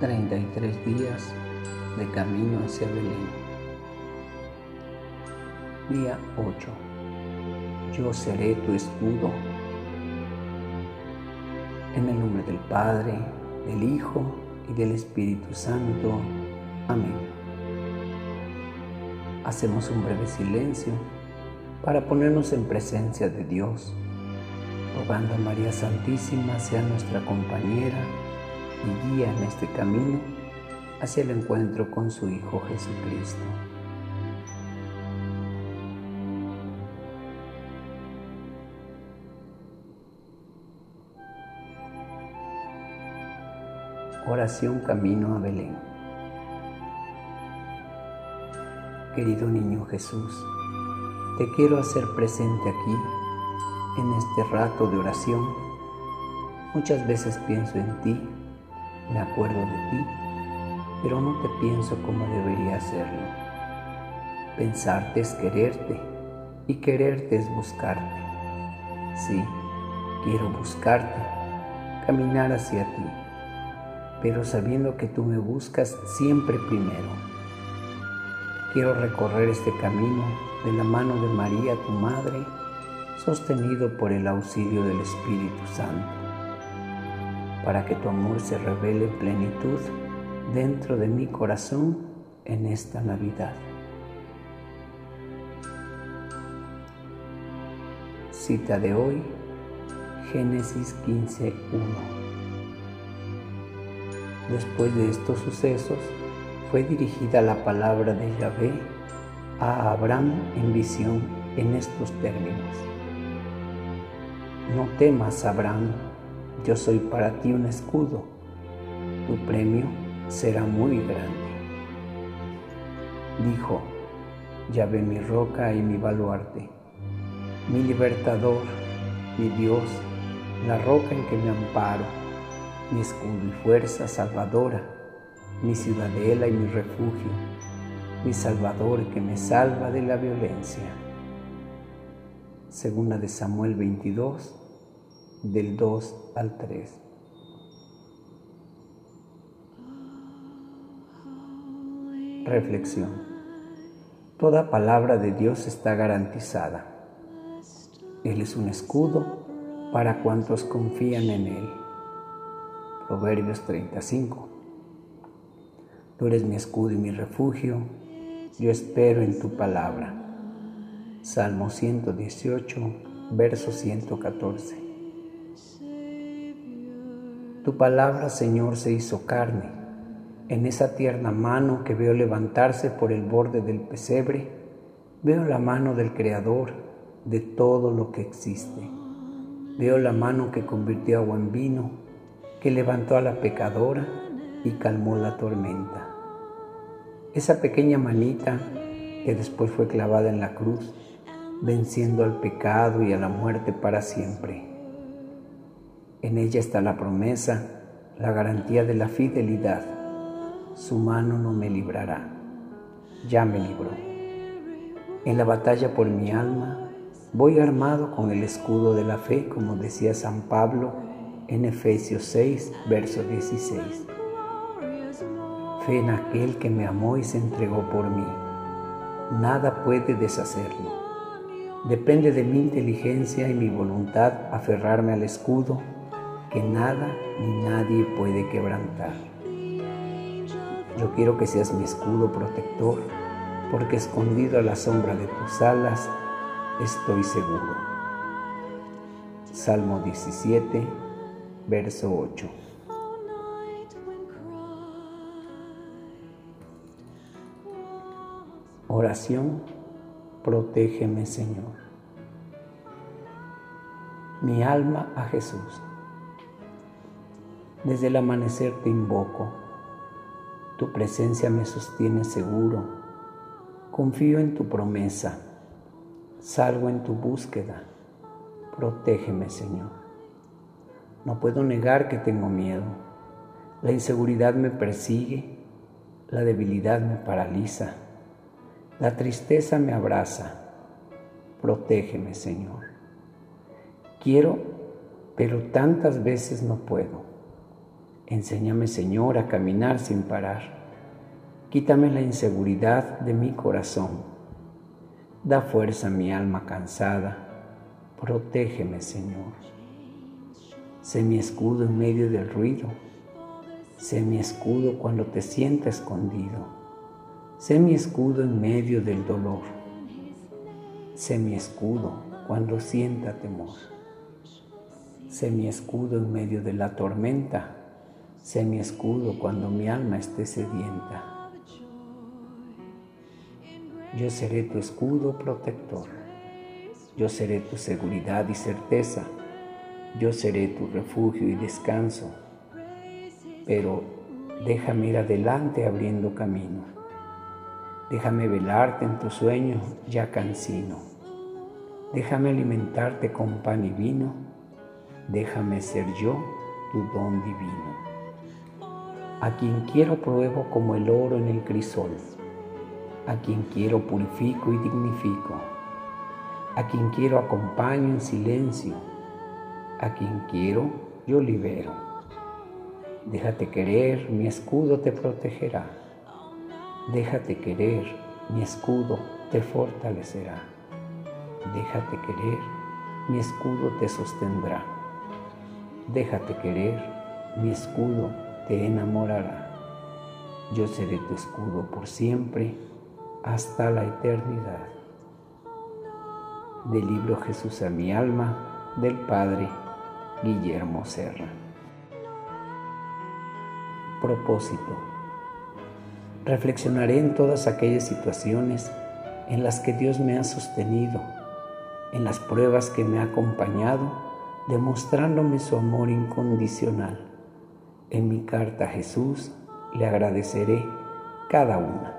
33 días de camino hacia Belén. Día 8. Yo seré tu escudo. En el nombre del Padre, del Hijo y del Espíritu Santo. Amén. Hacemos un breve silencio para ponernos en presencia de Dios, rogando a María Santísima sea nuestra compañera y guía en este camino hacia el encuentro con su Hijo Jesucristo. Oración Camino a Belén. Querido niño Jesús, te quiero hacer presente aquí, en este rato de oración. Muchas veces pienso en ti me acuerdo de ti, pero no te pienso como debería hacerlo. Pensarte es quererte y quererte es buscarte. Sí, quiero buscarte, caminar hacia ti, pero sabiendo que tú me buscas siempre primero. Quiero recorrer este camino de la mano de María, tu Madre, sostenido por el auxilio del Espíritu Santo para que tu amor se revele en plenitud dentro de mi corazón en esta Navidad. Cita de hoy, Génesis 15.1. Después de estos sucesos, fue dirigida la palabra de Yahvé a Abraham en visión en estos términos. No temas, Abraham, yo soy para ti un escudo, tu premio será muy grande. Dijo, ya ve mi roca y mi baluarte, mi libertador, mi Dios, la roca en que me amparo, mi escudo y fuerza salvadora, mi ciudadela y mi refugio, mi salvador que me salva de la violencia. Segunda de Samuel 22, del 2 al 3. Reflexión. Toda palabra de Dios está garantizada. Él es un escudo para cuantos confían en Él. Proverbios 35. Tú eres mi escudo y mi refugio. Yo espero en tu palabra. Salmo 118, verso 114. Tu palabra, Señor, se hizo carne. En esa tierna mano que veo levantarse por el borde del pesebre, veo la mano del Creador de todo lo que existe. Veo la mano que convirtió agua en vino, que levantó a la pecadora y calmó la tormenta. Esa pequeña manita que después fue clavada en la cruz, venciendo al pecado y a la muerte para siempre. En ella está la promesa, la garantía de la fidelidad. Su mano no me librará. Ya me libró. En la batalla por mi alma voy armado con el escudo de la fe, como decía San Pablo en Efesios 6, verso 16. Fe en aquel que me amó y se entregó por mí. Nada puede deshacerlo. Depende de mi inteligencia y mi voluntad aferrarme al escudo que nada ni nadie puede quebrantar. Yo quiero que seas mi escudo protector, porque escondido a la sombra de tus alas estoy seguro. Salmo 17, verso 8. Oración, protégeme Señor. Mi alma a Jesús. Desde el amanecer te invoco. Tu presencia me sostiene seguro. Confío en tu promesa. Salgo en tu búsqueda. Protégeme, Señor. No puedo negar que tengo miedo. La inseguridad me persigue. La debilidad me paraliza. La tristeza me abraza. Protégeme, Señor. Quiero, pero tantas veces no puedo Enséñame, Señor, a caminar sin parar. Quítame la inseguridad de mi corazón. Da fuerza a mi alma cansada. Protégeme, Señor. Sé mi escudo en medio del ruido. Sé mi escudo cuando te sienta escondido. Sé mi escudo en medio del dolor. Sé mi escudo cuando sienta temor. Sé mi escudo en medio de la tormenta Sé mi escudo cuando mi alma esté sedienta. Yo seré tu escudo protector. Yo seré tu seguridad y certeza. Yo seré tu refugio y descanso. Pero déjame ir adelante abriendo camino. Déjame velarte en tu sueño ya cansino. Déjame alimentarte con pan y vino. Déjame ser yo tu don divino. A quien quiero pruebo como el oro en el crisol. A quien quiero purifico y dignifico. A quien quiero acompaño en silencio. A quien quiero yo libero. Déjate querer, mi escudo te protegerá. Déjate querer, mi escudo te fortalecerá. Déjate querer, mi escudo te sostendrá. Déjate querer, mi escudo te enamorará. Yo seré tu escudo por siempre, hasta la eternidad. Del libro Jesús a mi alma, del Padre Guillermo Serra. Propósito. Reflexionaré en todas aquellas situaciones en las que Dios me ha sostenido, en las pruebas que me ha acompañado, demostrándome su amor incondicional en mi carta a Jesús le agradeceré cada una.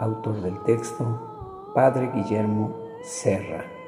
Autor del texto, Padre Guillermo Serra.